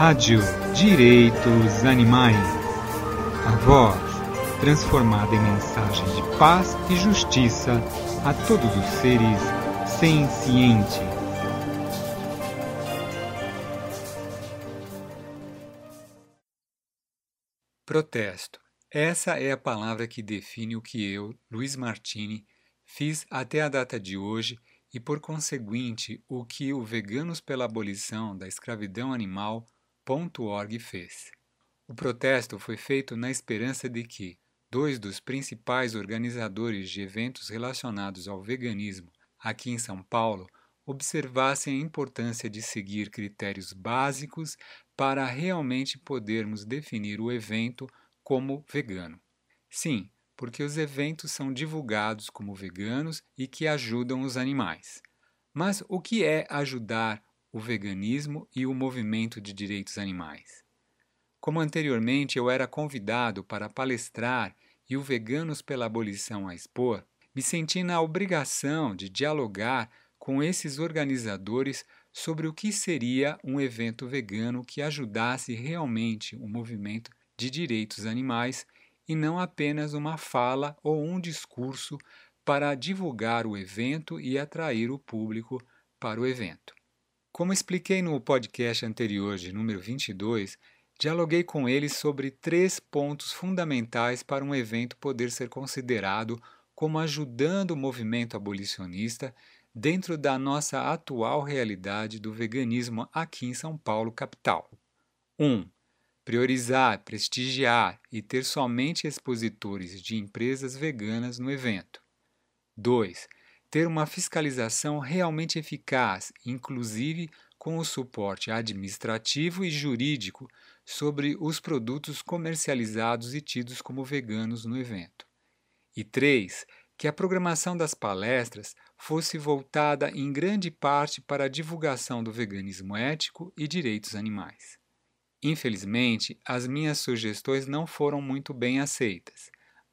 Rádio Direitos Animais. A voz transformada em mensagem de paz e justiça a todos os seres sencientes. Protesto. Essa é a palavra que define o que eu, Luiz Martini, fiz até a data de hoje e, por conseguinte, o que o Veganos pela Abolição da Escravidão Animal .org fez. O protesto foi feito na esperança de que dois dos principais organizadores de eventos relacionados ao veganismo aqui em São Paulo observassem a importância de seguir critérios básicos para realmente podermos definir o evento como vegano. Sim, porque os eventos são divulgados como veganos e que ajudam os animais. Mas o que é ajudar o veganismo e o movimento de direitos animais? Como anteriormente eu era convidado para palestrar e o Veganos pela Abolição a expor, me senti na obrigação de dialogar com esses organizadores sobre o que seria um evento vegano que ajudasse realmente o movimento de direitos animais e não apenas uma fala ou um discurso para divulgar o evento e atrair o público para o evento. Como expliquei no podcast anterior de número 22, dialoguei com eles sobre três pontos fundamentais para um evento poder ser considerado como ajudando o movimento abolicionista dentro da nossa atual realidade do veganismo aqui em São Paulo, capital. 1. Um, priorizar, prestigiar e ter somente expositores de empresas veganas no evento. 2. Ter uma fiscalização realmente eficaz, inclusive com o suporte administrativo e jurídico sobre os produtos comercializados e tidos como veganos no evento. E 3. Que a programação das palestras fosse voltada em grande parte para a divulgação do veganismo ético e direitos animais. Infelizmente, as minhas sugestões não foram muito bem aceitas.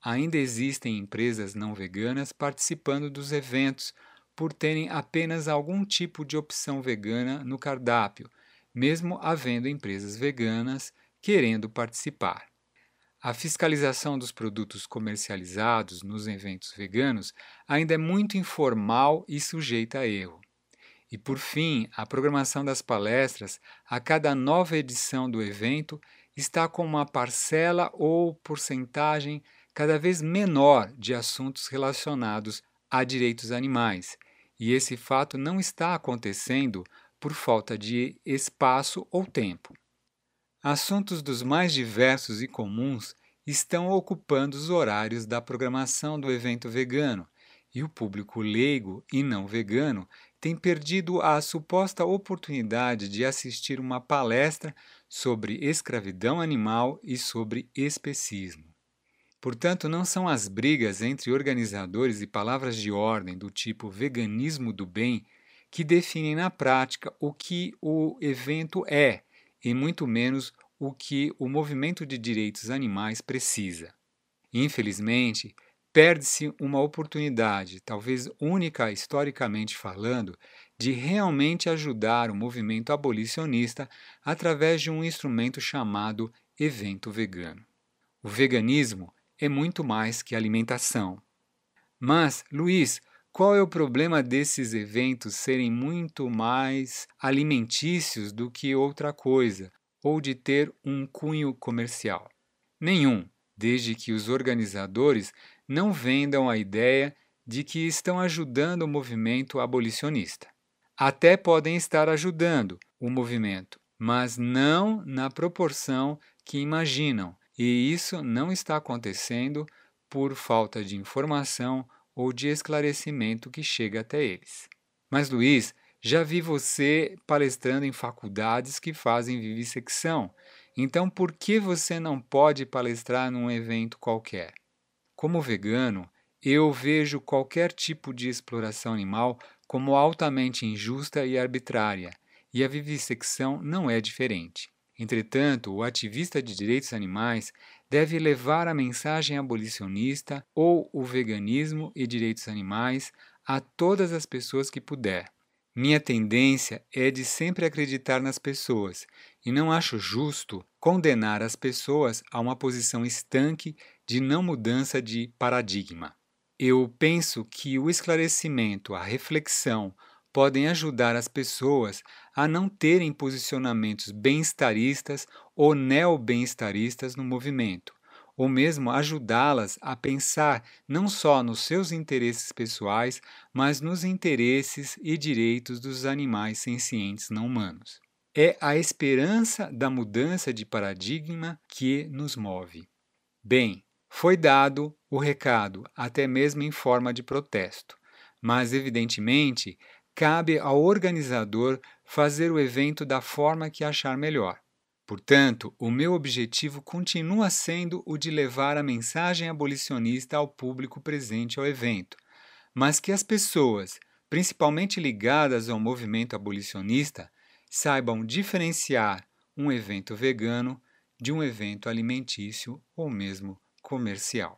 Ainda existem empresas não veganas participando dos eventos por terem apenas algum tipo de opção vegana no cardápio, mesmo havendo empresas veganas querendo participar. A fiscalização dos produtos comercializados nos eventos veganos ainda é muito informal e sujeita a erro. E por fim, a programação das palestras, a cada nova edição do evento, está com uma parcela ou porcentagem cada vez menor de assuntos relacionados a direitos animais, e esse fato não está acontecendo por falta de espaço ou tempo. Assuntos dos mais diversos e comuns estão ocupando os horários da programação do evento vegano, e o público leigo e não vegano tem perdido a suposta oportunidade de assistir uma palestra sobre escravidão animal e sobre especismo. Portanto, não são as brigas entre organizadores e palavras de ordem do tipo veganismo do bem que definem na prática o que o evento é, e muito menos o que o movimento de direitos animais precisa. Infelizmente, perde-se uma oportunidade, talvez única historicamente falando, de realmente ajudar o movimento abolicionista através de um instrumento chamado evento vegano. O veganismo é muito mais que alimentação. Mas, Luiz, qual é o problema desses eventos serem muito mais alimentícios do que outra coisa, ou de ter um cunho comercial? Nenhum, desde que os organizadores não vendam a ideia de que estão ajudando o movimento abolicionista. Até podem estar ajudando o movimento, mas não na proporção que imaginam, e isso não está acontecendo por falta de informação ou de esclarecimento que chega até eles. Mas, Luiz, já vi você palestrando em faculdades que fazem vivissecção, então por que você não pode palestrar num evento qualquer? Como vegano, eu vejo qualquer tipo de exploração animal como altamente injusta e arbitrária, e a vivissecção não é diferente. Entretanto, o ativista de direitos animais deve levar a mensagem abolicionista ou o veganismo e direitos animais a todas as pessoas que puder, Minha tendência é de sempre acreditar nas pessoas e não acho justo condenar as pessoas a uma posição estanque de não mudança de paradigma. Eu penso que o esclarecimento, a reflexão, podem ajudar as pessoas a não terem posicionamentos bem-estaristas ou neo-bem-estaristas no movimento, ou mesmo ajudá-las a pensar não só nos seus interesses pessoais, mas nos interesses e direitos dos animais sencientes não humanos. É a esperança da mudança de paradigma que nos move. Bem, foi dado o recado, até mesmo em forma de protesto, mas evidentemente cabe ao organizador fazer o evento da forma que achar melhor. Portanto, o meu objetivo continua sendo o de levar a mensagem abolicionista ao público presente ao evento, mas que as pessoas, principalmente ligadas ao movimento abolicionista, saibam diferenciar um evento vegano de um evento alimentício ou mesmo comercial.